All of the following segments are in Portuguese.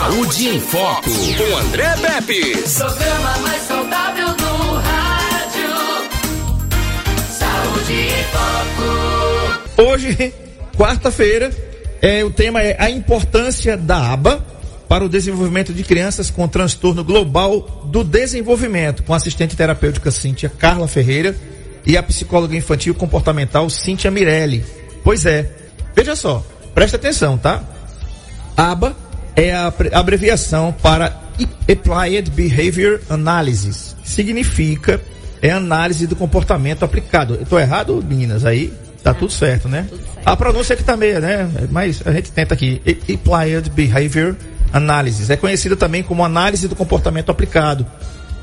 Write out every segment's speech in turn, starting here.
Saúde em Foco, com André Pepe. Programa mais saudável do rádio. Saúde em Foco. Hoje, quarta-feira, é, o tema é a importância da aba para o desenvolvimento de crianças com transtorno global do desenvolvimento, com a assistente terapêutica Cíntia Carla Ferreira e a psicóloga infantil comportamental Cíntia Mirelli. Pois é, veja só, presta atenção, tá? ABA é a abreviação para Applied Behavior Analysis. Significa é análise do comportamento aplicado. Eu tô errado, meninas? Aí tá tudo certo, né? Tudo certo. A pronúncia aqui tá meia, né? Mas a gente tenta aqui. Applied Behavior Analysis. É conhecida também como análise do comportamento aplicado.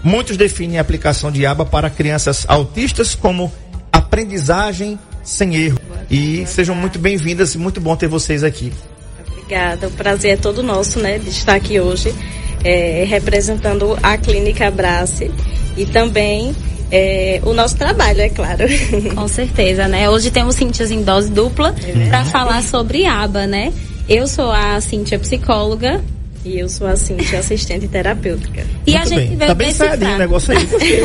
Muitos definem a aplicação de ABA para crianças autistas como aprendizagem sem erro. E sejam muito bem-vindas e muito bom ter vocês aqui. Obrigada, o prazer é todo nosso, né, de estar aqui hoje, é, representando a Clínica Abrace e também é, o nosso trabalho, é claro. Com certeza, né? Hoje temos Cíntias em dose dupla é para falar sobre aba, né? Eu sou a Cíntia psicóloga. E eu sou a Cíntia assistente terapêutica. E Muito a gente bem. veio tá bem decifrar. o negócio aí. Porque,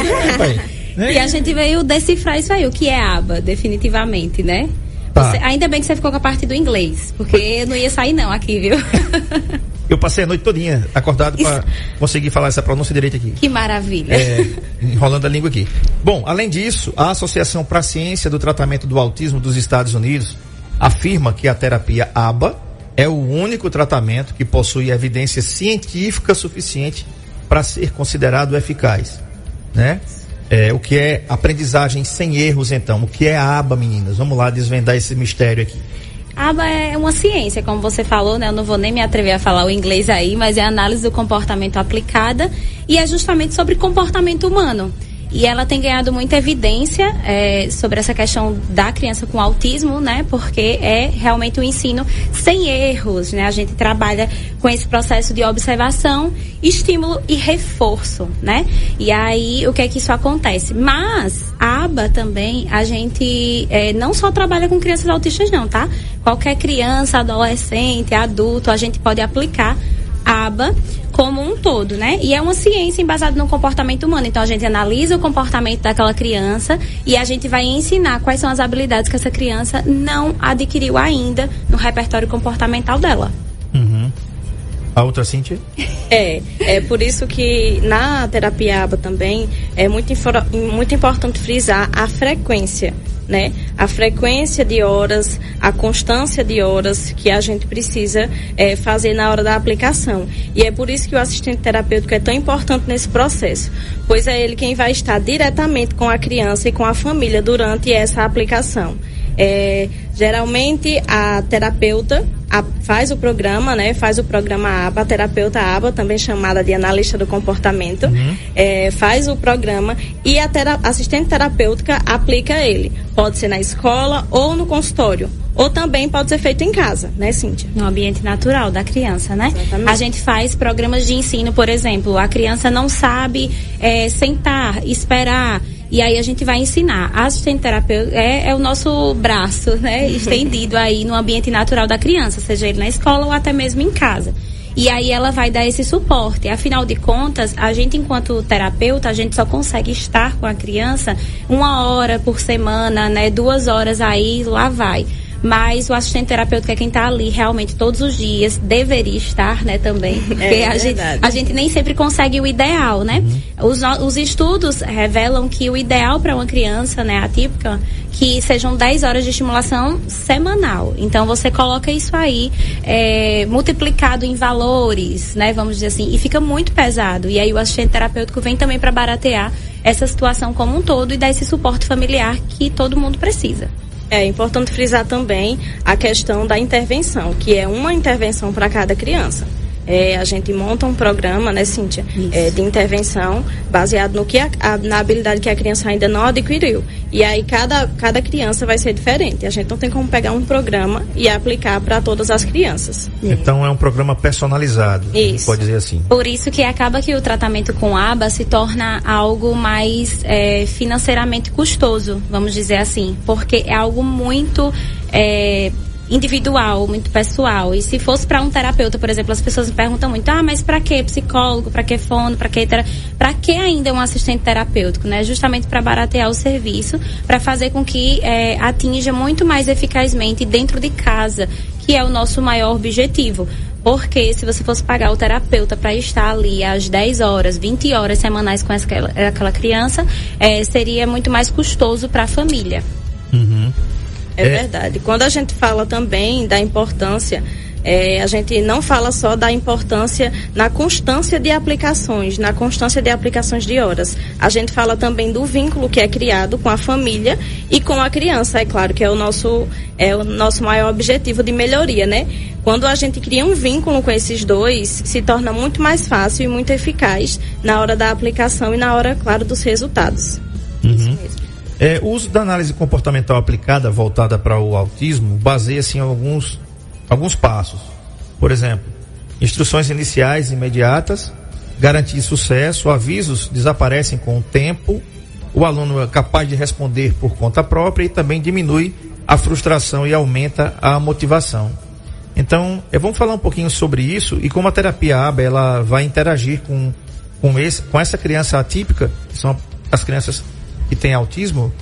né, E a gente veio decifrar isso aí, o que é aba, definitivamente, né? Tá. Você, ainda bem que você ficou com a parte do inglês, porque não ia sair não aqui, viu? Eu passei a noite todinha acordado para conseguir falar essa pronúncia direita aqui. Que maravilha. É, enrolando a língua aqui. Bom, além disso, a Associação para a Ciência do Tratamento do Autismo dos Estados Unidos afirma que a terapia ABA é o único tratamento que possui evidência científica suficiente para ser considerado eficaz, né? É, o que é aprendizagem sem erros, então? O que é a aba, meninas? Vamos lá desvendar esse mistério aqui. ABA é uma ciência, como você falou, né? Eu não vou nem me atrever a falar o inglês aí, mas é análise do comportamento aplicada e é justamente sobre comportamento humano. E ela tem ganhado muita evidência é, sobre essa questão da criança com autismo, né? Porque é realmente um ensino sem erros, né? A gente trabalha com esse processo de observação, estímulo e reforço, né? E aí, o que é que isso acontece? Mas, a aba também, a gente é, não só trabalha com crianças autistas não, tá? Qualquer criança, adolescente, adulto, a gente pode aplicar aba como um todo, né? E é uma ciência embasada no comportamento humano. Então a gente analisa o comportamento daquela criança e a gente vai ensinar quais são as habilidades que essa criança não adquiriu ainda no repertório comportamental dela. Uhum. A outra Cintia? É, é por isso que na terapia ABA também é muito, muito importante frisar a frequência né? A frequência de horas, a constância de horas que a gente precisa é, fazer na hora da aplicação. E é por isso que o assistente terapêutico é tão importante nesse processo, pois é ele quem vai estar diretamente com a criança e com a família durante essa aplicação. É, geralmente a terapeuta a, faz o programa, né? Faz o programa ABA, a terapeuta ABA, também chamada de analista do comportamento, uhum. é, faz o programa e a tera, assistente terapêutica aplica ele. Pode ser na escola ou no consultório. Ou também pode ser feito em casa, né, Cíntia? No ambiente natural da criança, né? Exatamente. A gente faz programas de ensino, por exemplo, a criança não sabe é, sentar, esperar e aí a gente vai ensinar. A assistente terapeuta é, é o nosso braço, né? Estendido aí no ambiente natural da criança, seja ele na escola ou até mesmo em casa. E aí ela vai dar esse suporte. Afinal de contas, a gente enquanto terapeuta, a gente só consegue estar com a criança uma hora por semana, né? Duas horas aí, lá vai mas o assistente terapêutico é quem está ali realmente todos os dias, deveria estar, né, também. É porque é, a, gente, a gente nem sempre consegue o ideal, né? Uhum. Os, os estudos revelam que o ideal para uma criança, né, atípica, que sejam 10 horas de estimulação semanal. Então você coloca isso aí é, multiplicado em valores, né? Vamos dizer assim, e fica muito pesado. E aí o assistente terapêutico vem também para baratear essa situação como um todo e dar esse suporte familiar que todo mundo precisa. É importante frisar também a questão da intervenção, que é uma intervenção para cada criança. É, a gente monta um programa, né, Cíntia, é, de intervenção baseado no que a, a, na habilidade que a criança ainda não adquiriu. E aí cada, cada criança vai ser diferente. A gente não tem como pegar um programa e aplicar para todas as crianças. Então é um programa personalizado. Isso. Pode dizer assim. Por isso que acaba que o tratamento com ABA se torna algo mais é, financeiramente custoso, vamos dizer assim, porque é algo muito é, individual, muito pessoal. E se fosse para um terapeuta, por exemplo, as pessoas me perguntam muito: "Ah, mas para que psicólogo? Para que fono? Para que para que ainda um assistente terapêutico, né? Justamente para baratear o serviço, para fazer com que é, atinja muito mais eficazmente dentro de casa, que é o nosso maior objetivo. Porque se você fosse pagar o terapeuta para estar ali às 10 horas, 20 horas semanais com aquela, aquela criança, é, seria muito mais custoso para a família. Uhum. É, é verdade. Quando a gente fala também da importância é, a gente não fala só da importância na constância de aplicações, na constância de aplicações de horas. A gente fala também do vínculo que é criado com a família e com a criança, é claro que é o nosso, é o nosso maior objetivo de melhoria, né? Quando a gente cria um vínculo com esses dois, se torna muito mais fácil e muito eficaz na hora da aplicação e na hora, claro, dos resultados. É, o uso da análise comportamental aplicada voltada para o autismo baseia-se em alguns alguns passos. Por exemplo, instruções iniciais imediatas, garantir sucesso, avisos desaparecem com o tempo, o aluno é capaz de responder por conta própria e também diminui a frustração e aumenta a motivação. Então, eh, vamos falar um pouquinho sobre isso e como a terapia ABA ela vai interagir com, com, esse, com essa criança atípica, que são as crianças que têm autismo,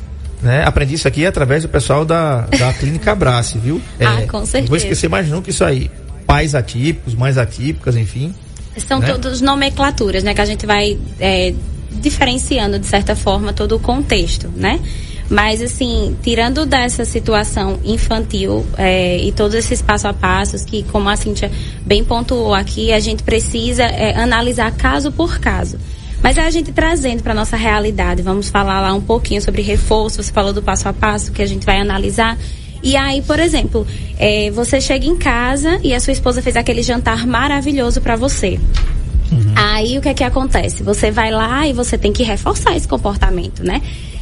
né? Aprendi isso aqui através do pessoal da, da Clínica Abrace, viu? É, ah, com certeza. Vou esquecer mais nunca isso aí. Pais atípicos, mães atípicas, enfim. São né? todos nomenclaturas, né? Que a gente vai é, diferenciando, de certa forma, todo o contexto, né? Mas, assim, tirando dessa situação infantil é, e todos esses passo a passos que, como a Cintia bem pontuou aqui, a gente precisa é, analisar caso por caso. Mas a gente trazendo para nossa realidade, vamos falar lá um pouquinho sobre reforço, você falou do passo a passo que a gente vai analisar. E aí, por exemplo, é, você chega em casa e a sua esposa fez aquele jantar maravilhoso para você. Uhum. Aí o que é que acontece? Você vai lá e você tem que reforçar esse comportamento, né?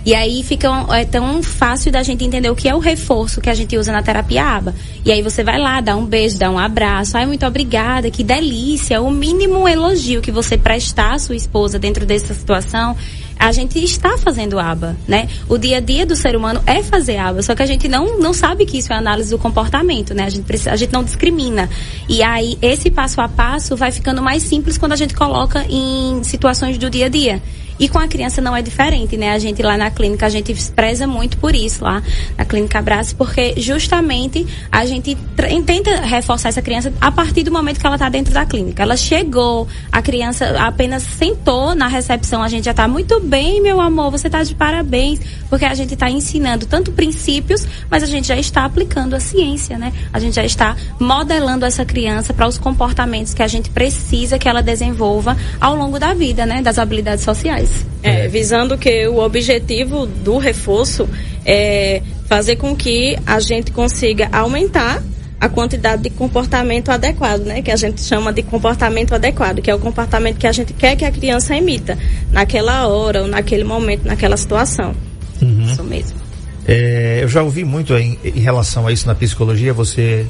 E aí fica é tão fácil da gente entender o que é o reforço que a gente usa na terapia aba. E aí você vai lá, dá um beijo, dá um abraço, ai muito obrigada, que delícia. O mínimo elogio que você prestar à sua esposa dentro dessa situação a gente está fazendo aba, né? O dia a dia do ser humano é fazer aba, só que a gente não, não sabe que isso é análise do comportamento, né? A gente, precisa, a gente não discrimina. E aí, esse passo a passo vai ficando mais simples quando a gente coloca em situações do dia a dia. E com a criança não é diferente, né? A gente lá na clínica, a gente preza muito por isso lá na Clínica Abraço, porque justamente a gente tenta reforçar essa criança a partir do momento que ela está dentro da clínica. Ela chegou, a criança apenas sentou na recepção, a gente já está muito bem, meu amor, você está de parabéns, porque a gente está ensinando tanto princípios, mas a gente já está aplicando a ciência, né? A gente já está modelando essa criança para os comportamentos que a gente precisa que ela desenvolva ao longo da vida, né? Das habilidades sociais. É, visando que o objetivo do reforço é fazer com que a gente consiga aumentar a quantidade de comportamento adequado, né? Que a gente chama de comportamento adequado, que é o comportamento que a gente quer que a criança emita naquela hora ou naquele momento, naquela situação. Uhum. Isso mesmo. É, eu já ouvi muito em, em, relação a isso na psicologia, você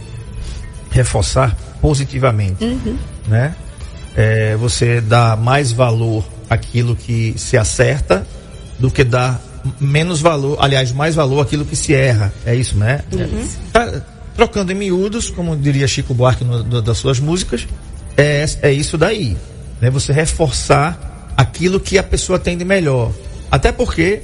reforçar positivamente, uhum. né? É, você dá mais valor aquilo que se acerta do que dar menos valor, aliás, mais valor aquilo que se erra. É isso, né? Uhum. Tá, trocando em miúdos, como diria Chico Buarque no, do, das suas músicas, é, é isso daí. Né? Você reforçar aquilo que a pessoa tem de melhor. Até porque,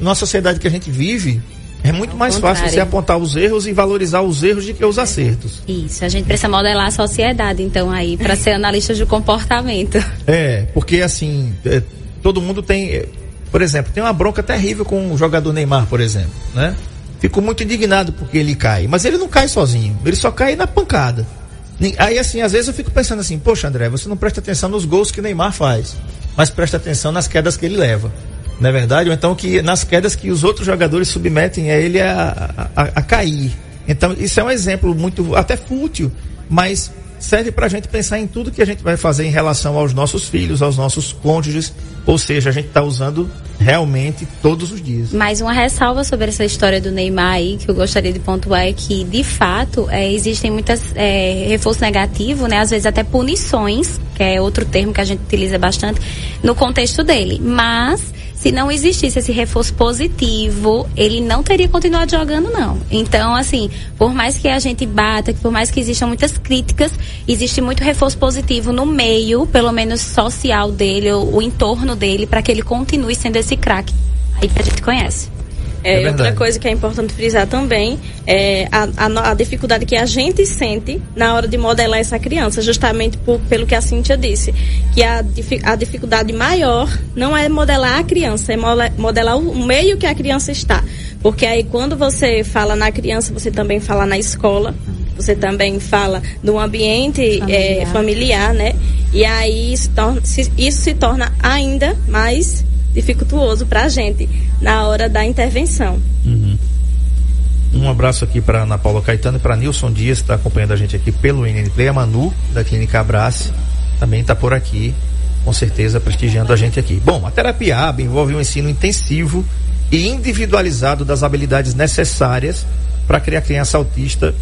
na sociedade que a gente vive, é muito mais contrário. fácil você apontar os erros e valorizar os erros do que os acertos. Isso, a gente precisa modelar a sociedade, então, aí, para ser analista de comportamento. É, porque assim, é, todo mundo tem. É, por exemplo, tem uma bronca terrível com o jogador Neymar, por exemplo, né? Fico muito indignado porque ele cai. Mas ele não cai sozinho, ele só cai na pancada. Aí, assim, às vezes eu fico pensando assim, poxa, André, você não presta atenção nos gols que Neymar faz, mas presta atenção nas quedas que ele leva não é verdade? Ou então que nas quedas que os outros jogadores submetem a ele a, a, a cair. Então, isso é um exemplo muito, até fútil, mas serve para a gente pensar em tudo que a gente vai fazer em relação aos nossos filhos, aos nossos cônjuges, ou seja, a gente está usando realmente todos os dias. Mais uma ressalva sobre essa história do Neymar aí, que eu gostaria de pontuar é que, de fato, é, existem muitas é, reforço negativo, né? Às vezes até punições, que é outro termo que a gente utiliza bastante, no contexto dele. Mas se não existisse esse reforço positivo, ele não teria continuado jogando, não. Então, assim, por mais que a gente bata, por mais que existam muitas críticas, existe muito reforço positivo no meio, pelo menos social dele, o, o entorno dele, para que ele continue sendo esse craque aí que a gente conhece. É, é outra coisa que é importante frisar também é a, a, a, dificuldade que a gente sente na hora de modelar essa criança, justamente por, pelo que a Cíntia disse, que a, a dificuldade maior não é modelar a criança, é modelar o meio que a criança está. Porque aí quando você fala na criança, você também fala na escola, você também fala do ambiente familiar, é, familiar né? E aí isso, torna, isso se torna ainda mais dificultuoso para a gente na hora da intervenção. Uhum. Um abraço aqui para Ana Paula Caetano e para Nilson Dias, que está acompanhando a gente aqui pelo NNP. A Manu, da Clínica Abrace, também está por aqui, com certeza prestigiando a gente aqui. Bom, a terapia ABA envolve um ensino intensivo e individualizado das habilidades necessárias para que a criança autista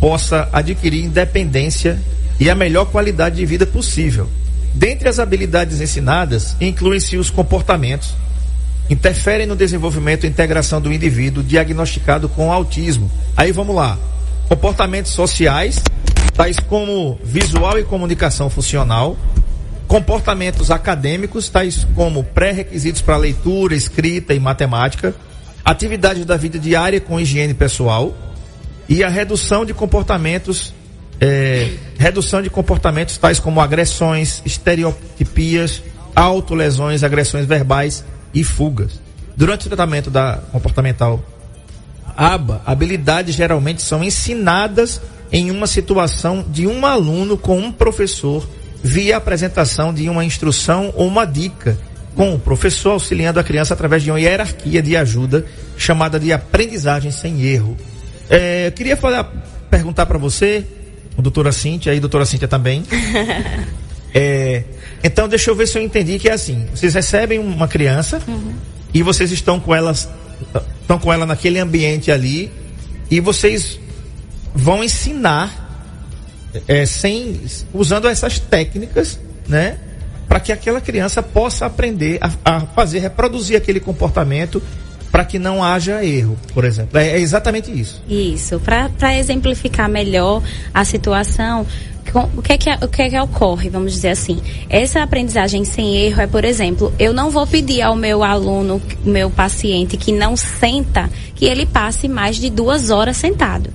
possa adquirir independência e a melhor qualidade de vida possível. Dentre as habilidades ensinadas, incluem-se os comportamentos, interferem no desenvolvimento e integração do indivíduo diagnosticado com autismo. Aí vamos lá. Comportamentos sociais, tais como visual e comunicação funcional, comportamentos acadêmicos, tais como pré-requisitos para leitura, escrita e matemática, atividades da vida diária com higiene pessoal e a redução de comportamentos é, redução de comportamentos tais como agressões, estereotipias, autolesões, agressões verbais e fugas. Durante o tratamento da comportamental ABA, habilidades geralmente são ensinadas em uma situação de um aluno com um professor via apresentação de uma instrução ou uma dica, com o professor auxiliando a criança através de uma hierarquia de ajuda chamada de aprendizagem sem erro. É, queria falar, perguntar para você, o doutora Cíntia e a doutora Cíntia também. é, então, deixa eu ver se eu entendi que é assim: vocês recebem uma criança uhum. e vocês estão com elas, estão com ela naquele ambiente ali e vocês vão ensinar é, sem usando essas técnicas, né, para que aquela criança possa aprender a, a fazer, reproduzir aquele comportamento para que não haja erro, por exemplo. É, é exatamente isso. Isso. Para exemplificar melhor a situação, o que, é que, o que é que ocorre, vamos dizer assim? Essa aprendizagem sem erro é, por exemplo, eu não vou pedir ao meu aluno, meu paciente que não senta, que ele passe mais de duas horas sentado.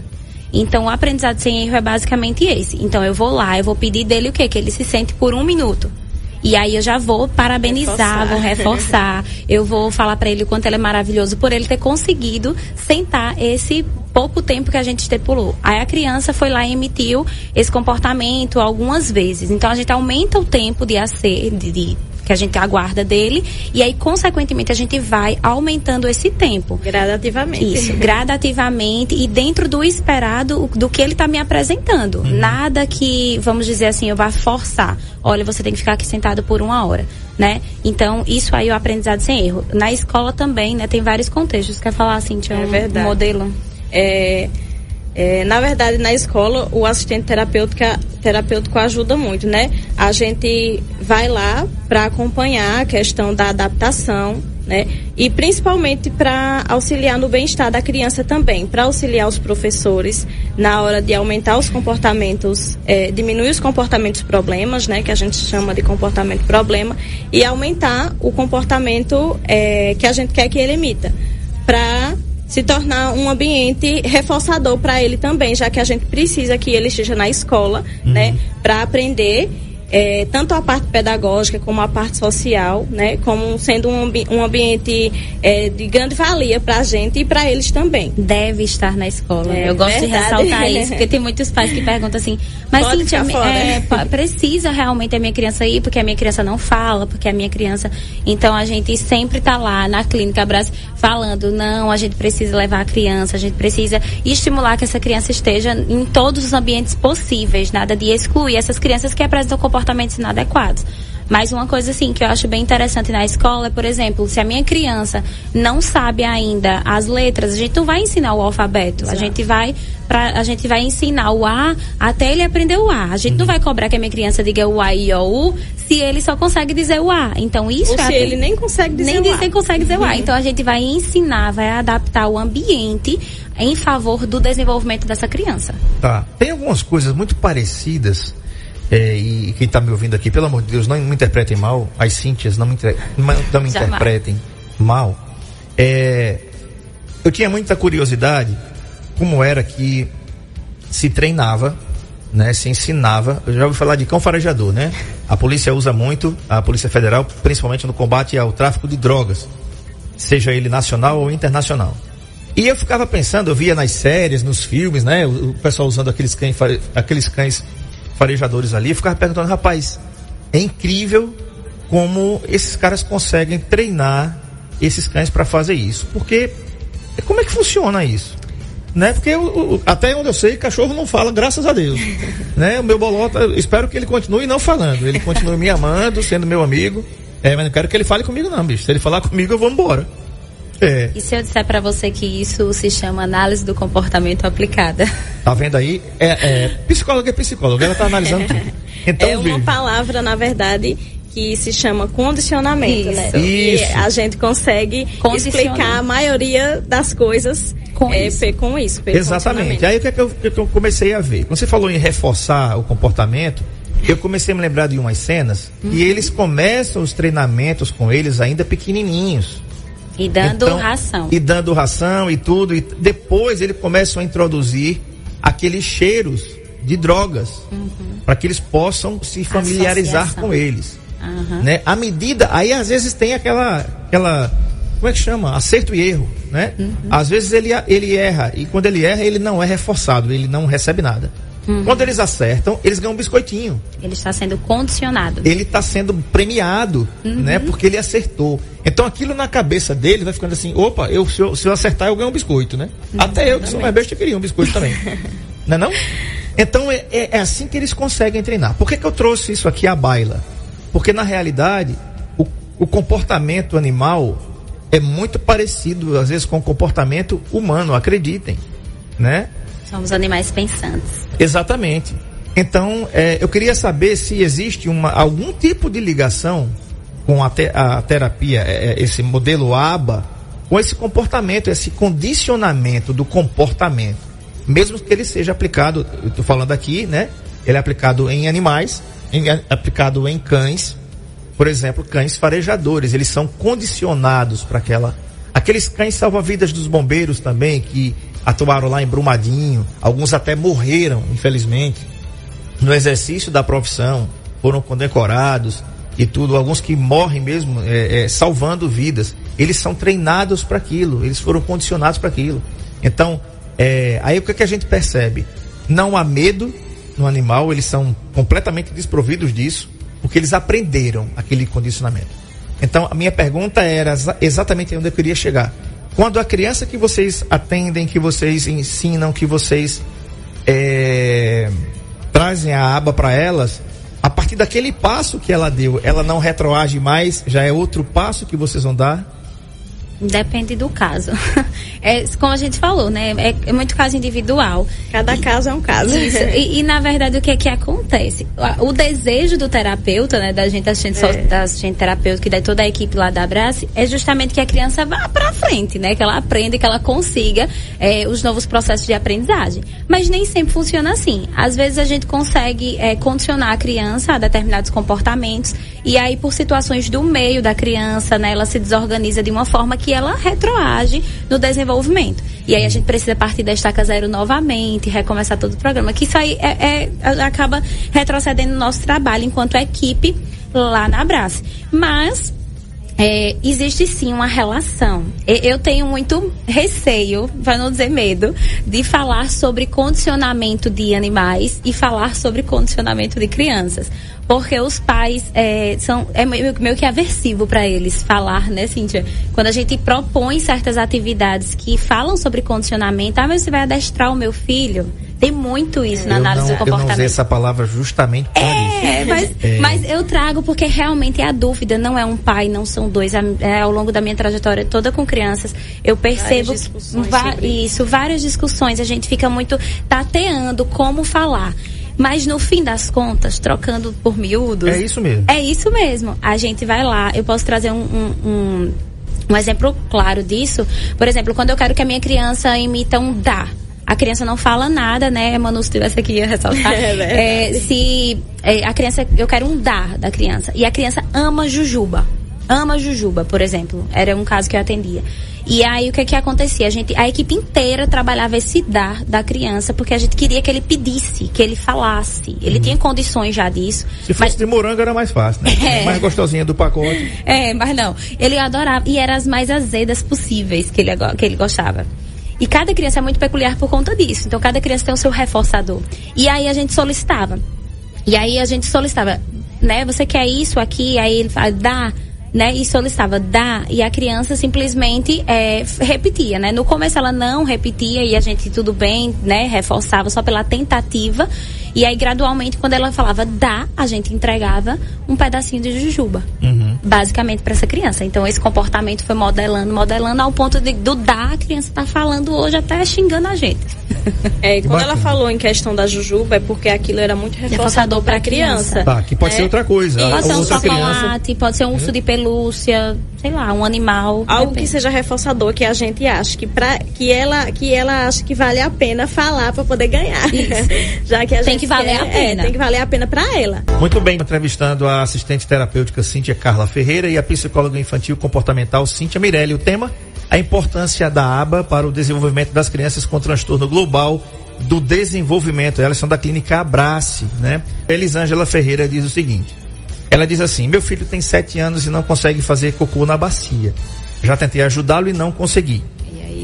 Então, o aprendizado sem erro é basicamente esse. Então, eu vou lá, eu vou pedir dele o quê? Que ele se sente por um minuto. E aí eu já vou parabenizar, reforçar. vou reforçar. eu vou falar para ele o quanto ele é maravilhoso por ele ter conseguido sentar esse pouco tempo que a gente estipulou. Aí a criança foi lá e emitiu esse comportamento algumas vezes. Então a gente aumenta o tempo de, acer, de, de que a gente aguarda dele e aí consequentemente a gente vai aumentando esse tempo. Gradativamente. Isso gradativamente e dentro do esperado do que ele está me apresentando. Uhum. nada que vamos dizer assim eu vá forçar. Olha você tem que ficar aqui sentado por uma hora né? Então isso aí é o aprendizado sem erro. Na escola também né? Tem vários contextos. Quer falar assim tinha é um verdade. modelo? É é, na verdade, na escola, o assistente terapêutica, terapêutico ajuda muito, né? A gente vai lá para acompanhar a questão da adaptação, né? E principalmente para auxiliar no bem-estar da criança também, para auxiliar os professores na hora de aumentar os comportamentos, é, diminuir os comportamentos problemas, né? Que a gente chama de comportamento problema, e aumentar o comportamento é, que a gente quer que ele emita, para se tornar um ambiente reforçador para ele também, já que a gente precisa que ele esteja na escola, uhum. né, para aprender é, tanto a parte pedagógica como a parte social, né, como sendo um, ambi um ambiente é, de grande valia para a gente e para eles também. Deve estar na escola. É, Eu gosto verdade. de ressaltar isso, porque tem muitos pais que perguntam assim, mas Pode Cíntia, é, precisa realmente a minha criança ir, porque a minha criança não fala, porque a minha criança. Então a gente sempre está lá na clínica Abraço falando, não, a gente precisa levar a criança, a gente precisa estimular que essa criança esteja em todos os ambientes possíveis, nada de excluir essas crianças que apresentam comportamentos inadequados. Mas uma coisa assim que eu acho bem interessante na escola é, por exemplo, se a minha criança não sabe ainda as letras, a gente não vai ensinar o alfabeto. Exato. A gente vai pra, a gente vai ensinar o A até ele aprender o A. A gente uhum. não vai cobrar que a minha criança diga o A e o U se ele só consegue dizer o A. Então isso Ou é se ele nem consegue dizer nem o A. Nem consegue dizer uhum. o A. Uhum. Então a gente vai ensinar, vai adaptar o ambiente em favor do desenvolvimento dessa criança. Tá. Tem algumas coisas muito parecidas é, e quem está me ouvindo aqui, pelo amor de Deus, não me interpretem mal, as Cíntias não me, não me interpretem mal. É, eu tinha muita curiosidade como era que se treinava, né, se ensinava. Eu já ouvi falar de cão farejador, né? A polícia usa muito, a Polícia Federal, principalmente no combate ao tráfico de drogas, seja ele nacional ou internacional. E eu ficava pensando, eu via nas séries, nos filmes, né, o pessoal usando aqueles cães, aqueles cães farejadores ali, ficava perguntando, rapaz, é incrível como esses caras conseguem treinar esses cães para fazer isso. Porque como é que funciona isso? Né? Porque eu, até onde eu sei, cachorro não fala, graças a Deus. né? O meu bolota, espero que ele continue não falando. Ele continue me amando, sendo meu amigo. É, mas não quero que ele fale comigo não, bicho. Se ele falar comigo, eu vou embora. É. E se eu disser para você que isso se chama análise do comportamento aplicada? Tá vendo aí? É, é psicóloga é psicóloga, ela tá analisando tudo. Então, é uma veja. palavra, na verdade, que se chama condicionamento, né? Isso. né? Isso. E a gente consegue explicar a maioria das coisas com é, isso. Com isso Exatamente. Aí o que, é que, eu, que eu comecei a ver? Quando você falou em reforçar o comportamento, eu comecei a me lembrar de umas cenas uhum. e eles começam os treinamentos com eles ainda pequenininhos. E dando então, ração. E dando ração e tudo. E depois eles começam a introduzir aqueles cheiros de drogas uhum. para que eles possam se familiarizar Associação. com eles. Uhum. Né? À medida, aí às vezes tem aquela, aquela, como é que chama? Acerto e erro, né? Uhum. Às vezes ele, ele erra e quando ele erra ele não é reforçado, ele não recebe nada. Uhum. Quando eles acertam, eles ganham um biscoitinho. Ele está sendo condicionado. Ele está sendo premiado, uhum. né? Porque ele acertou. Então aquilo na cabeça dele vai ficando assim, opa, eu, se, eu, se eu acertar eu ganho um biscoito, né? Uhum. Até eu que sou mais besta queria um biscoito também. não é não? Então é, é, é, assim que eles conseguem treinar. Por que, que eu trouxe isso aqui à baila? Porque na realidade, o, o comportamento animal é muito parecido, às vezes, com o comportamento humano, acreditem, né? Somos animais pensantes. Exatamente. Então, é, eu queria saber se existe uma, algum tipo de ligação com a, te, a terapia, é, é esse modelo ABA, com esse comportamento, esse condicionamento do comportamento. Mesmo que ele seja aplicado, estou falando aqui, né? Ele é aplicado em animais, em, é aplicado em cães, por exemplo, cães farejadores, eles são condicionados para aquela. Aqueles cães salva-vidas dos bombeiros também, que atuaram lá em Brumadinho, alguns até morreram, infelizmente, no exercício da profissão, foram condecorados e tudo, alguns que morrem mesmo é, é, salvando vidas, eles são treinados para aquilo, eles foram condicionados para aquilo. Então, é, aí o que, é que a gente percebe? Não há medo no animal, eles são completamente desprovidos disso, porque eles aprenderam aquele condicionamento. Então, a minha pergunta era exatamente onde eu queria chegar. Quando a criança que vocês atendem, que vocês ensinam, que vocês é, trazem a aba para elas, a partir daquele passo que ela deu, ela não retroage mais, já é outro passo que vocês vão dar? Depende do caso. É, como a gente falou, né? É, é muito caso individual. Cada e, caso é um caso. Isso. E, e, na verdade, o que é que acontece? O, o desejo do terapeuta, né? Da gente assistente, é. da assistente terapêutica e da toda a equipe lá da Abrace, é justamente que a criança vá pra frente, né? Que ela aprenda, que ela consiga é, os novos processos de aprendizagem. Mas nem sempre funciona assim. Às vezes a gente consegue é, condicionar a criança a determinados comportamentos e aí, por situações do meio da criança, né? Ela se desorganiza de uma forma que ela retroage no desenvolvimento. E aí a gente precisa partir da estaca zero novamente, recomeçar todo o programa. Que isso aí é, é acaba retrocedendo no nosso trabalho enquanto equipe lá na Abrace. Mas é, existe sim uma relação. Eu tenho muito receio, para não dizer medo, de falar sobre condicionamento de animais e falar sobre condicionamento de crianças porque os pais é, são é meio, meio que aversivo para eles falar, né, Cíntia? Quando a gente propõe certas atividades que falam sobre condicionamento, ah, mas você vai adestrar o meu filho? Tem muito isso na eu análise não, do comportamento. Eu não usei essa palavra justamente para isso. É, mas, É. mas eu trago porque realmente é a dúvida, não é um pai, não são dois. É, ao longo da minha trajetória toda com crianças, eu percebo Várias isso, várias discussões. A gente fica muito tateando como falar. Mas no fim das contas, trocando por miúdos. É isso mesmo. É isso mesmo. A gente vai lá, eu posso trazer um, um, um, um exemplo claro disso. Por exemplo, quando eu quero que a minha criança imita um dá. A criança não fala nada, né? Manu, se tivesse aqui ia ressaltar. É. É, se é, a criança, eu quero um dar da criança. E a criança ama jujuba. Ama jujuba, por exemplo. Era um caso que eu atendia. E aí o que que acontecia? A gente, a equipe inteira trabalhava esse dar da criança porque a gente queria que ele pedisse, que ele falasse. Ele tinha condições já disso. Se fosse mas- de morango era mais fácil, né? É. Mais gostosinha do pacote. é, mas não. Ele adorava. E eram as mais azedas possíveis que ele, que ele gostava. E cada criança é muito peculiar por conta disso. Então, cada criança tem o seu reforçador. E aí a gente solicitava. E aí a gente solicitava, né? Você quer isso aqui? Aí ele fala, dá. Né, e solicitava dá e a criança simplesmente é, repetia, né? No começo ela não repetia e a gente tudo bem, né? Reforçava só pela tentativa e aí gradualmente quando ela falava dá, a gente entregava um pedacinho de jujuba basicamente para essa criança. Então esse comportamento foi modelando, modelando ao ponto de do dar a criança tá falando hoje até xingando a gente. É, e quando Bacana. ela falou em questão da jujuba, é porque aquilo era muito reforçador Reforçador para pra a criança. Tá, que pode né? ser outra coisa. Isso. Pode ser um criança. chocolate, pode ser um urso de pelúcia, sei lá, um animal. Algo depende. que seja reforçador, que a gente acha que, pra, que, ela, que ela acha que vale a pena falar para poder ganhar. Isso. Já que a Tem gente que valer quer- a pena. É, tem que valer a pena para ela. Muito bem, entrevistando a assistente terapêutica Cíntia Carla Ferreira e a psicóloga infantil comportamental Cíntia Mirelli. O tema, a importância da aba para o desenvolvimento das crianças com transtorno global do desenvolvimento. Elas são da clínica Abrace, né? Elisângela Ferreira diz o seguinte, ela diz assim, meu filho tem sete anos e não consegue fazer cocô na bacia. Já tentei ajudá-lo e não consegui.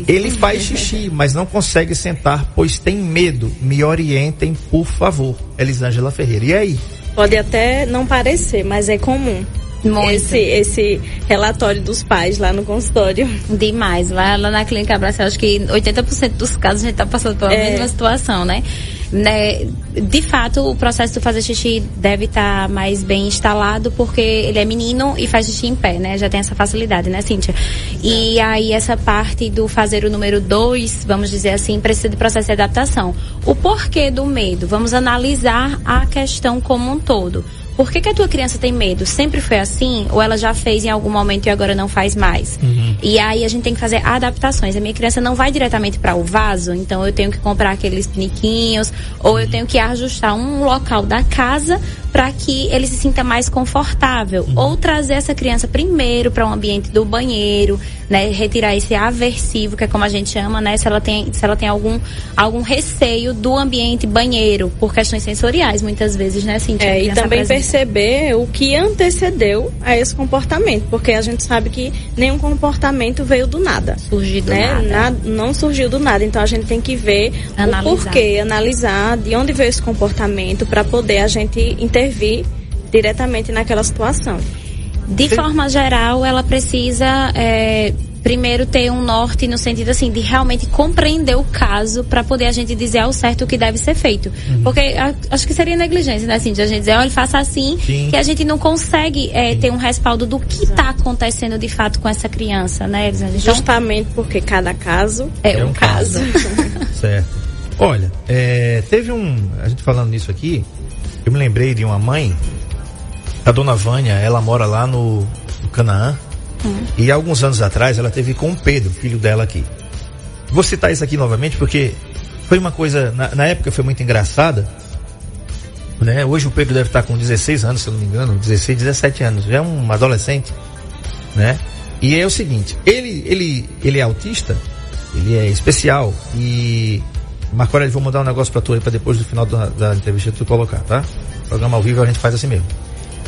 Ele faz xixi, mas não consegue sentar, pois tem medo. Me orientem, por favor. Elisângela Ferreira. E aí? Pode até não parecer, mas é comum. Muito. Esse, esse relatório dos pais lá no consultório. Demais. Lá, lá na clínica Abraço, acho que 80% dos casos a gente tá passando pela É. mesma situação, né? né? De fato, o processo de fazer xixi deve estar mais bem instalado porque ele é menino e faz xixi em pé, né? Já tem essa facilidade, né, Cíntia? E aí essa parte do fazer o número dois, vamos dizer assim, precisa de processo de adaptação. O porquê do medo? Vamos analisar a questão como um todo. Por que, que a tua criança tem medo? Sempre foi assim? Ou ela já fez em algum momento e agora não faz mais? E aí a gente tem que fazer adaptações. A minha criança não vai diretamente para o vaso, então eu tenho que comprar aqueles piniquinhos, ou eu tenho que ajustar um local da casa para que ele se sinta mais confortável. Ou trazer essa criança primeiro para um ambiente do banheiro, né? Retirar esse aversivo, que é como a gente chama, né? Se ela tem, se ela tem algum, algum receio do ambiente banheiro, por questões sensoriais, muitas vezes, né, Cintia? É, e também apresenta. perceber o que antecedeu a esse comportamento, porque a gente sabe que nenhum comportamento veio do nada. Surgir do né? nada. Na- não surgiu do nada, então a gente tem que ver Analisar. o porquê, analisar de onde veio esse comportamento para poder a gente intervir diretamente naquela situação. De forma geral, ela precisa é, primeiro ter um norte no sentido assim de realmente compreender o caso para poder a gente dizer ao certo o que deve ser feito. Porque a- acho que seria negligência, né, assim, de a gente dizer, olha, faça assim, Sim. que a gente não consegue é, ter um respaldo do que está acontecendo de fato com essa criança, né? Então, Justamente porque cada caso é, É um um caso. Certo. Olha, é, teve um. A gente falando nisso aqui, eu me lembrei de uma mãe, a dona Vânia, ela mora lá no, no Canaã. E alguns anos atrás ela teve com o Pedro, filho dela aqui. Vou citar isso aqui novamente porque foi uma coisa, na, na época foi muito engraçada. Né? Hoje o Pedro deve estar com 16 anos, se eu não me engano, 16, 17 anos, já é um adolescente, né? E é o seguinte, ele, ele, ele é autista, ele é especial e Marco Aurélio, vou mandar um negócio pra tu aí pra depois do final da, da entrevista tu colocar, tá? Programa ao vivo a gente faz assim mesmo.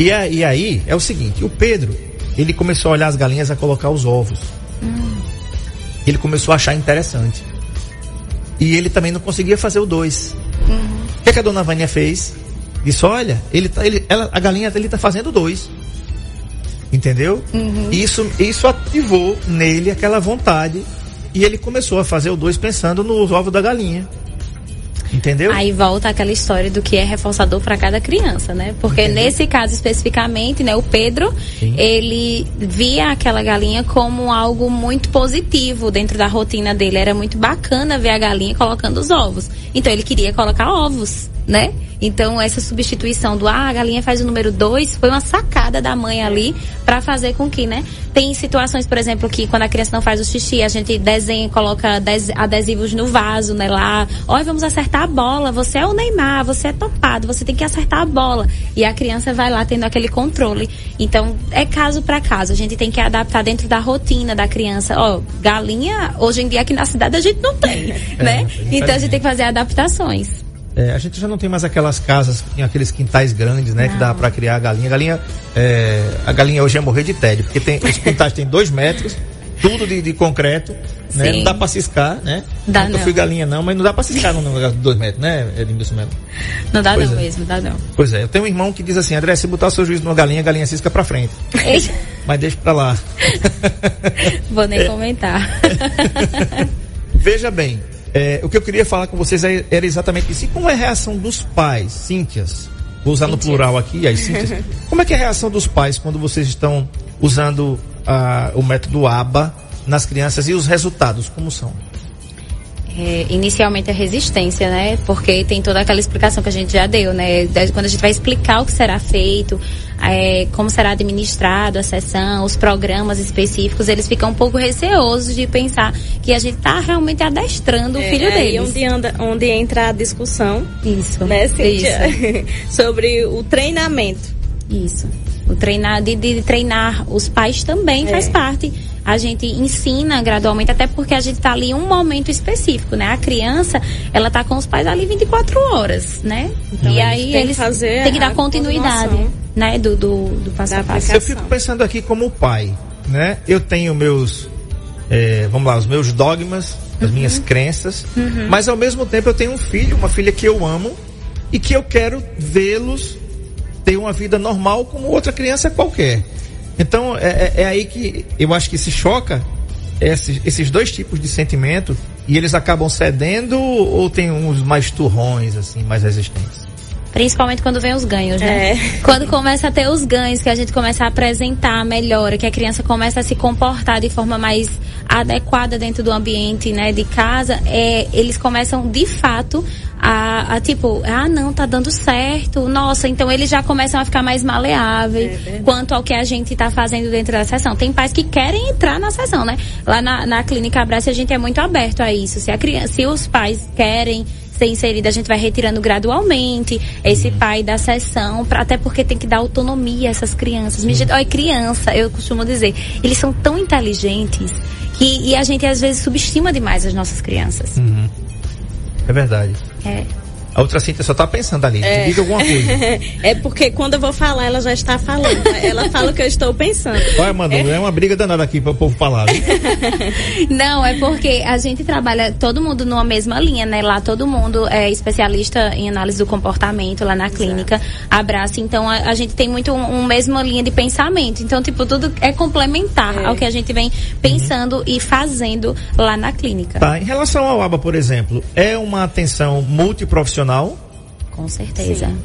E, a- e aí é o seguinte, o Pedro, ele começou a olhar as galinhas a colocar os ovos. Ele começou a achar interessante. E ele também não conseguia fazer o dois. O que, é que a dona Vânia fez? Disse, olha, ele tá, ele, ela, a galinha dele tá fazendo dois. Entendeu? Isso, isso ativou nele aquela vontade. E ele começou a fazer o dois pensando nos ovos da galinha. Entendeu? Aí volta aquela história do que é reforçador para cada criança, né? Porque Entendeu? nesse caso especificamente, né, o Pedro, Sim. ele via aquela galinha como algo muito positivo dentro da rotina dele. Era muito bacana ver a galinha colocando os ovos. Então ele queria colocar ovos né? Então essa substituição do ah, a galinha faz o número dois foi uma sacada da mãe ali para fazer com que, né? Tem situações, por exemplo, que quando a criança não faz o xixi, a gente desenha, coloca adesivos no vaso, né? Lá, olha, vamos acertar a bola. Você é o Neymar, você é topado, você tem que acertar a bola. E a criança vai lá tendo aquele controle. Então é caso para caso. A gente tem que adaptar dentro da rotina da criança. Ó, galinha hoje em dia aqui na cidade a gente não tem, é, né? Então a gente tem que fazer adaptações. É, a gente já não tem mais aquelas casas, aqueles quintais grandes, né? Não. Que dá para criar a galinha. A galinha, é, a galinha hoje é morrer de tédio, porque tem, os quintais têm dois metros, tudo de, de concreto, né? Não dá para ciscar, né? Dá Nunca não. fui galinha não, mas não dá para ciscar no negócio de dois metros, né, Edmilson mesmo? Não dá pois não é. mesmo, dá não. Pois é, eu tenho um irmão que diz assim, André, se botar o seu juízo numa galinha, a galinha cisca para frente. mas deixa para lá. Vou nem é. comentar. Veja bem, é, o que eu queria falar com vocês é, era exatamente isso. E como é a reação dos pais, Cíntias? Vou usar no plural aqui, as Cíntias. Como é que é a reação dos pais quando vocês estão usando uh, o método ABA nas crianças e os resultados, como são? É, inicialmente a resistência, né? Porque tem toda aquela explicação que a gente já deu, né? Quando a gente vai explicar o que será feito, é, como será administrado a sessão, os programas específicos, eles ficam um pouco receosos de pensar que a gente está realmente adestrando é, o filho deles. onde, anda, onde entra a discussão. Isso. Né, Cíntia? Isso. Sobre o treinamento. Isso. O treinar, de, de treinar os pais também faz é. parte a gente ensina gradualmente, até porque a gente está ali em um momento específico, né? A criança, ela está com os pais ali 24 horas, né? Então, e aí eles têm que dar continuidade, né? Do, do, do passo a passo. Eu fico pensando aqui como pai, né? Eu tenho meus, é, vamos lá, os meus dogmas, as uhum. minhas crenças, uhum. mas ao mesmo tempo eu tenho um filho, uma filha que eu amo e que eu quero vê-los ter uma vida normal como outra criança qualquer. Então é, é, é aí que eu acho que se choca esses, esses dois tipos de sentimento e eles acabam cedendo ou tem uns mais turrões, assim, mais resistentes? Principalmente quando vem os ganhos, né? É. Quando começa a ter os ganhos, que a gente começa a apresentar a melhora, que a criança começa a se comportar de forma mais adequada dentro do ambiente, né, de casa, é, eles começam de fato a, a, tipo, ah não, tá dando certo, nossa, então eles já começam a ficar mais maleáveis é quanto ao que a gente tá fazendo dentro da sessão. Tem pais que querem entrar na sessão, né? Lá na, na clínica Abraço a gente é muito aberto a isso. Se a criança, se os pais querem ser inserida, a gente vai retirando gradualmente esse uhum. pai da sessão, pra, até porque tem que dar autonomia a essas crianças. Me, olha, criança, eu costumo dizer, eles são tão inteligentes que e a gente às vezes subestima demais as nossas crianças. Uhum. É verdade. É. A outra Cintia só tá pensando ali. É. Diga alguma coisa. é porque quando eu vou falar, ela já está falando. Ela fala o que eu estou pensando. Olha, Manu, é, é uma briga danada aqui para o povo falar. Não, é porque a gente trabalha todo mundo numa mesma linha, né? Lá todo mundo é especialista em análise do comportamento lá na clínica. Exato. Abraça. Então a, a, gente tem muito uma um mesma linha de pensamento. Então, tipo, tudo é complementar é. ao que a gente vem pensando uhum. e fazendo lá na clínica. Tá. Em relação ao ABA, por exemplo, é uma atenção multiprofissional profissional? Com certeza. Sim.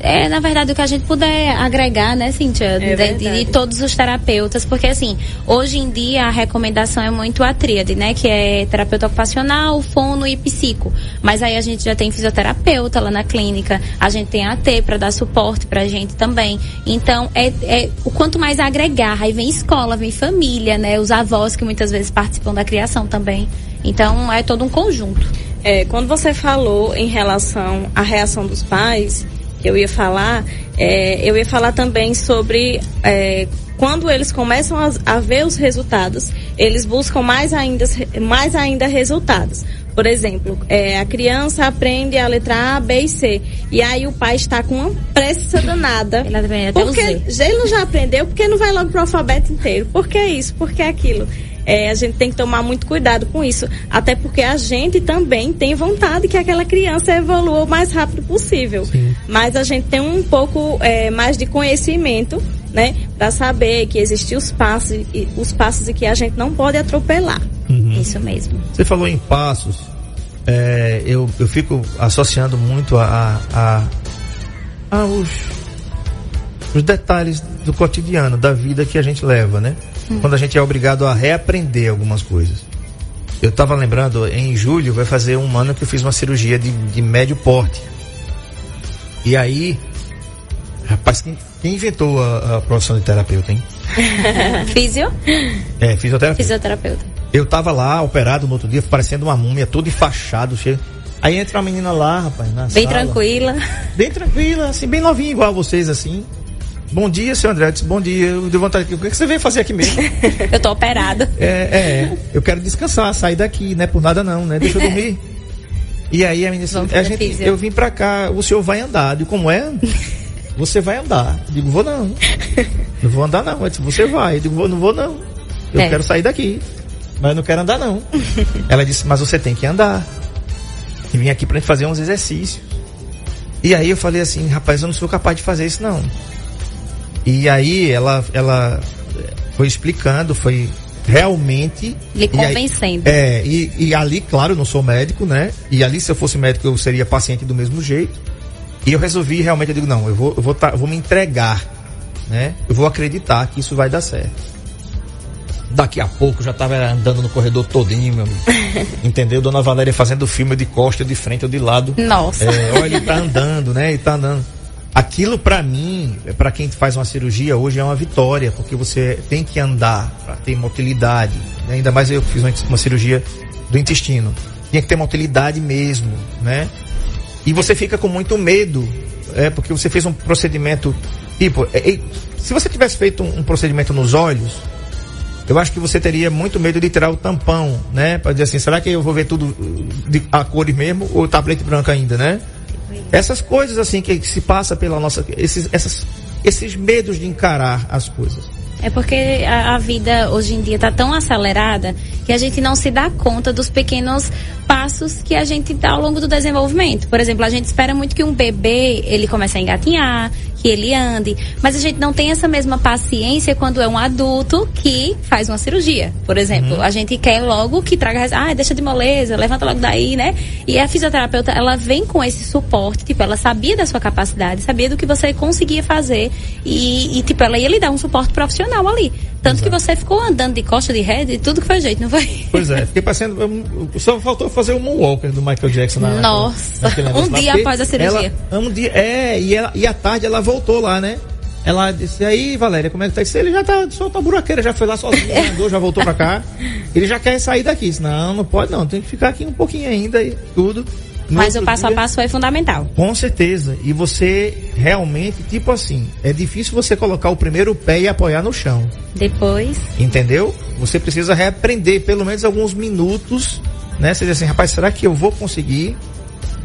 É, na verdade, o que a gente puder agregar, né, Cíntia, é de, de, de, todos os terapeutas, porque assim, hoje em dia a recomendação é muito a tríade, né, que é terapeuta ocupacional, fono e psico. Mas aí a gente já tem fisioterapeuta lá na clínica, a gente tem AT para dar suporte pra gente também. Então, é, é o quanto mais agregar, aí vem escola, vem família, né, os avós que muitas vezes participam da criação também. Então, é todo um conjunto. É, quando você falou em relação à reação dos pais, que eu ia falar, é, eu ia falar também sobre é, quando eles começam a, a, ver os resultados, eles buscam mais ainda, mais ainda resultados. Por exemplo, é, a criança aprende a letra A, B e C. E aí o pai está com uma pressa danada. Ele aprende até porque ele não já aprendeu, porque não vai logo para o alfabeto inteiro? Por que isso? Por que aquilo? É, a gente tem que tomar muito cuidado com isso. Até porque a gente também tem vontade que aquela criança evolua o mais rápido possível. Sim. Mas a gente tem um pouco é, mais de conhecimento, né? Para saber que existem os passos, os passos e que a gente não pode atropelar. Uhum. Isso mesmo. Você falou em passos. é, eu, eu fico associando muito a, a, a, a os, os detalhes do cotidiano, da vida que a gente leva, né? Quando a gente é obrigado a reaprender algumas coisas. Eu estava lembrando, em julho vai fazer um ano que eu fiz uma cirurgia de, de médio porte. E aí, rapaz, quem, quem inventou a, a, profissão de terapeuta, hein? Físio? É, fisioterapeuta. Fisioterapeuta. Eu tava lá, operado no outro dia, parecendo uma múmia, todo enfaixado, cheio. Aí entra uma menina lá, rapaz, na Bem sala. tranquila. Bem tranquila, assim, bem novinha, igual a vocês, assim. Bom dia, seu André. Eu disse, bom dia. Eu dei vontade de... O que você veio fazer aqui mesmo? eu tô operado. É, é, eu quero descansar, sair daqui, não é por nada não, né? Deixa eu dormir. E aí a menina disse, a gente, eu vim pra cá, o senhor vai andar. Eu digo, como é? Você vai andar. Eu digo, vou não. Não vou andar não. Eu disse, você vai. Eu digo, vou, não vou não. Eu é. quero sair daqui. Mas eu não quero andar não. Ela disse, mas você tem que andar. E vim aqui pra gente fazer uns exercícios. E aí eu falei assim, rapaz, eu não sou capaz de fazer isso não. E aí ela, ela foi explicando, foi realmente. Lhe convencendo. E aí, é, e, e ali, claro, eu não sou médico, né? E ali, se eu fosse médico, eu seria paciente do mesmo jeito. E eu resolvi realmente, eu digo, não, eu vou, eu vou, tá, eu vou me entregar, né? Eu vou acreditar que isso vai dar certo. Daqui a pouco já estava andando no corredor todinho, meu amigo. Entendeu? Dona Valéria fazendo filme de costa, de frente ou de lado. Nossa. É, olha, ele tá andando, né? Ele tá andando. Aquilo para mim, para quem faz uma cirurgia hoje é uma vitória, porque você tem que andar para ter motilidade. Né? Ainda mais eu fiz uma, cirurgia do intestino. Tinha que ter motilidade mesmo, né? E você fica com muito medo, é porque você fez um procedimento tipo, é, é, se você tivesse feito um, um, procedimento nos olhos, eu acho que você teria muito medo de tirar o tampão, né? Para dizer assim, será que eu vou ver tudo de a cores mesmo ou tablete branco ainda, né? Essas coisas assim que, se passa pela nossa, esses, essas, esses medos de encarar as coisas. É porque a, a, vida hoje em dia está tão acelerada que a gente não se dá conta dos pequenos passos que a gente dá ao longo do desenvolvimento. Por exemplo, a gente espera muito que um bebê ele comece a engatinhar, que ele ande. Mas a gente não tem essa mesma paciência quando é um adulto que faz uma cirurgia. Por exemplo, uhum. a gente quer logo que traga, ah, deixa de moleza, levanta logo daí, né? E a fisioterapeuta, ela vem com esse suporte, tipo, ela sabia da sua capacidade, sabia do que você conseguia fazer e, e tipo, ela ia lhe dar um suporte profissional ali. Tanto Exato. que você ficou andando de costa de rede e tudo que foi jeito, não foi? Pois é, fiquei passando. Só faltou fazer o Moonwalker do Michael Jackson na Nossa, um dia após a cirurgia. Ela, um dia, é, e, ela, e à tarde ela voltou lá, né? Ela disse, aí, Valéria, como é que tá isso? Ele já tá, solta a buraqueira, já foi lá sozinho, andou, já voltou pra cá. Ele já quer sair daqui. Disse, não, não pode não, tem que ficar aqui um pouquinho ainda e tudo. Mas o passo dia, a passo foi fundamental. Com certeza. E você realmente, tipo assim, é difícil você colocar o primeiro pé e apoiar no chão. Depois. Entendeu? Você precisa reaprender pelo menos alguns minutos, né? Você diz assim, rapaz, será que eu vou conseguir?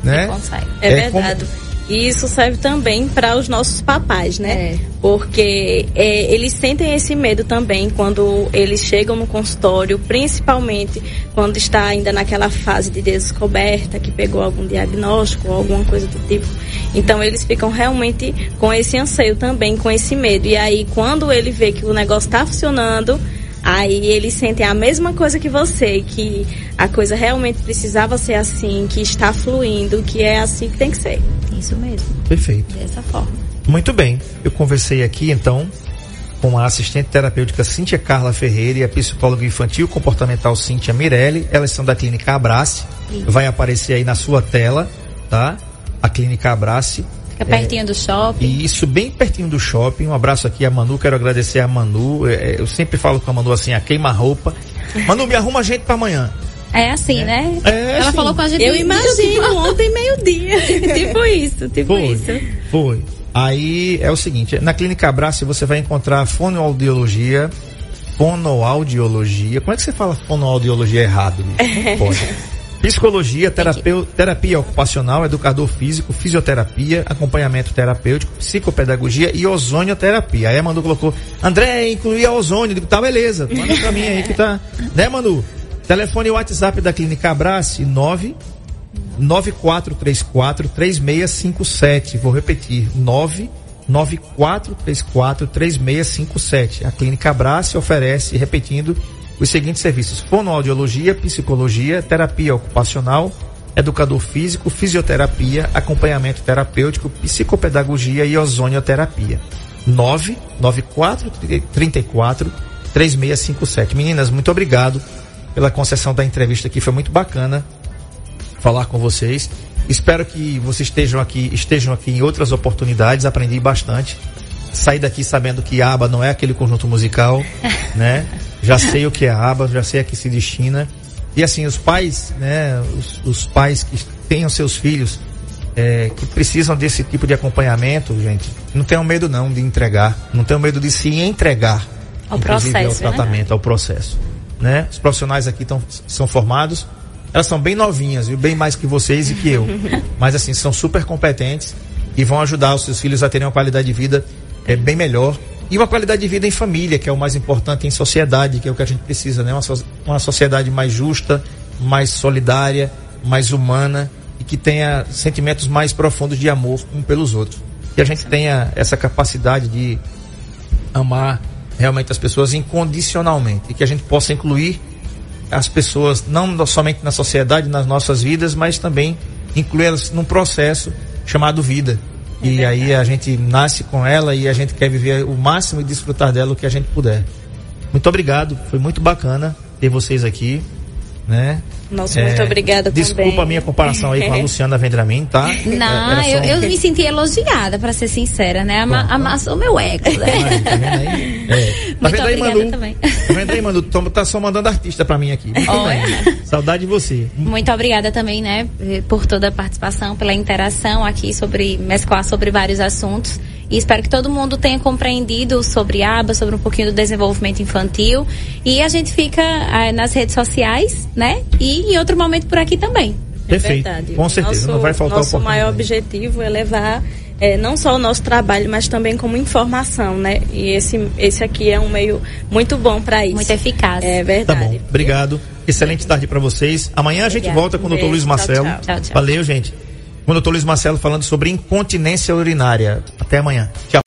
Né? consegue. É, é verdade. Como e isso serve também para os nossos papais, né? É. Porque é, eles sentem esse medo também quando eles chegam no consultório, principalmente quando está ainda naquela fase de descoberta, que pegou algum diagnóstico ou alguma coisa do tipo. Então eles ficam realmente com esse anseio também, com esse medo. E aí quando ele vê que o negócio está funcionando, Aí eles sentem a mesma coisa que você, que a coisa realmente precisava ser assim, que está fluindo, que é assim que tem que ser. Isso mesmo. Perfeito. Dessa forma. Muito bem. Eu conversei aqui então com a assistente terapêutica Cíntia Carla Ferreira e a psicóloga infantil comportamental Cíntia Mirelli. Elas são da Clínica Abrace. Isso. Vai aparecer aí na sua tela, tá? A Clínica Abrace. Fica pertinho é, do shopping. Isso, bem pertinho do shopping. Um abraço aqui a Manu. Quero agradecer a Manu. É, é eu sempre falo com a Manu assim, a queima-roupa. Manu, me arruma gente para amanhã. É assim, é. né? É Ela assim. falou com a gente. Eu imagino ontem meio-dia. tipo isso, tipo foi, isso. Foi. Aí é o seguinte, na Clínica Abraço você vai encontrar fonoaudiologia, fonoaudiologia. Como é que você fala fonoaudiologia errado? Pode. Psicologia, terapia, terapia ocupacional, educador físico, fisioterapia, acompanhamento terapêutico, psicopedagogia e ozonioterapia. Aí a Manu colocou, André, incluía ozônio. Digo, tá, beleza. Manda pra mim aí que tá. Né, Manu? Telefone e WhatsApp da Clínica Abrace, 9 9434 3657. Vou repetir, 99434 3657. A Clínica Abrace oferece, repetindo, os seguintes serviços: fonoaudiologia, psicologia, terapia ocupacional, educador físico, fisioterapia, acompanhamento terapêutico, psicopedagogia e ozonioterapia. 994 34 3657. Meninas, muito obrigado pela concessão da entrevista aqui, foi muito bacana falar com vocês. Espero que vocês estejam aqui, estejam aqui em outras oportunidades, aprendi bastante. Saí daqui sabendo que aba não é aquele conjunto musical, né? Já sei o que é aba, já sei a que se destina. E assim, os pais, né, os, os pais que tenham seus filhos é, que precisam desse tipo de acompanhamento, gente, não tenham medo não de entregar, não tenham medo de se entregar ao processo, ao tratamento, né? ao processo, né? Os profissionais aqui tão, são formados, elas são bem novinhas, viu? bem mais que vocês e que eu, mas assim são super competentes e vão ajudar os seus filhos a terem uma qualidade de vida é, bem melhor e uma qualidade de vida em família, que é o mais importante em sociedade, que é o que a gente precisa, né? Uma, so uma sociedade mais justa, mais solidária, mais humana e que tenha sentimentos mais profundos de amor um pelos outros. Que a gente tenha essa capacidade de amar realmente as pessoas incondicionalmente. E que a gente possa incluir as pessoas não somente na sociedade, nas nossas vidas, mas também incluí-las num processo chamado vida. É e aí a gente nasce com ela e a gente quer viver o máximo e desfrutar dela o que a gente puder. Muito obrigado, foi muito bacana ter vocês aqui, né? Nossa, é, muito obrigada Desculpa também. a minha comparação aí com a Luciana Vendramin, tá? Não, eu, eu me senti elogiada, para ser sincera, né? Ama, amassou meu ego, né? tá vendo aí? É. Tá muito vendo aí, obrigada Manu? também. Tá vendo aí, Manu? Tá só mandando artista pra mim aqui. Olha. Saudade de você. Muito obrigada também, né, por toda a participação, pela interação aqui sobre mesclar sobre vários assuntos. E espero que todo mundo tenha compreendido sobre a aba, sobre um pouquinho do desenvolvimento infantil. E a gente fica ah, nas redes sociais, né? E em outro momento por aqui também. Perfeito. É verdade. Com certeza, Nosso- não vai faltar Nosso maior objetivo é levar é, não só o nosso trabalho, mas também como informação, né? E esse, esse aqui é um meio muito bom para isso. Muito eficaz. É Tá verdade. bom, obrigado. Excelente tarde pra vocês. Amanhã a gente Obrigada. volta com o Dr. Luiz Marcelo. tchau. Tchau, tchau. Valeu, gente. Com o Dr. Luiz Marcelo falando sobre incontinência urinária. Até amanhã. Tchau.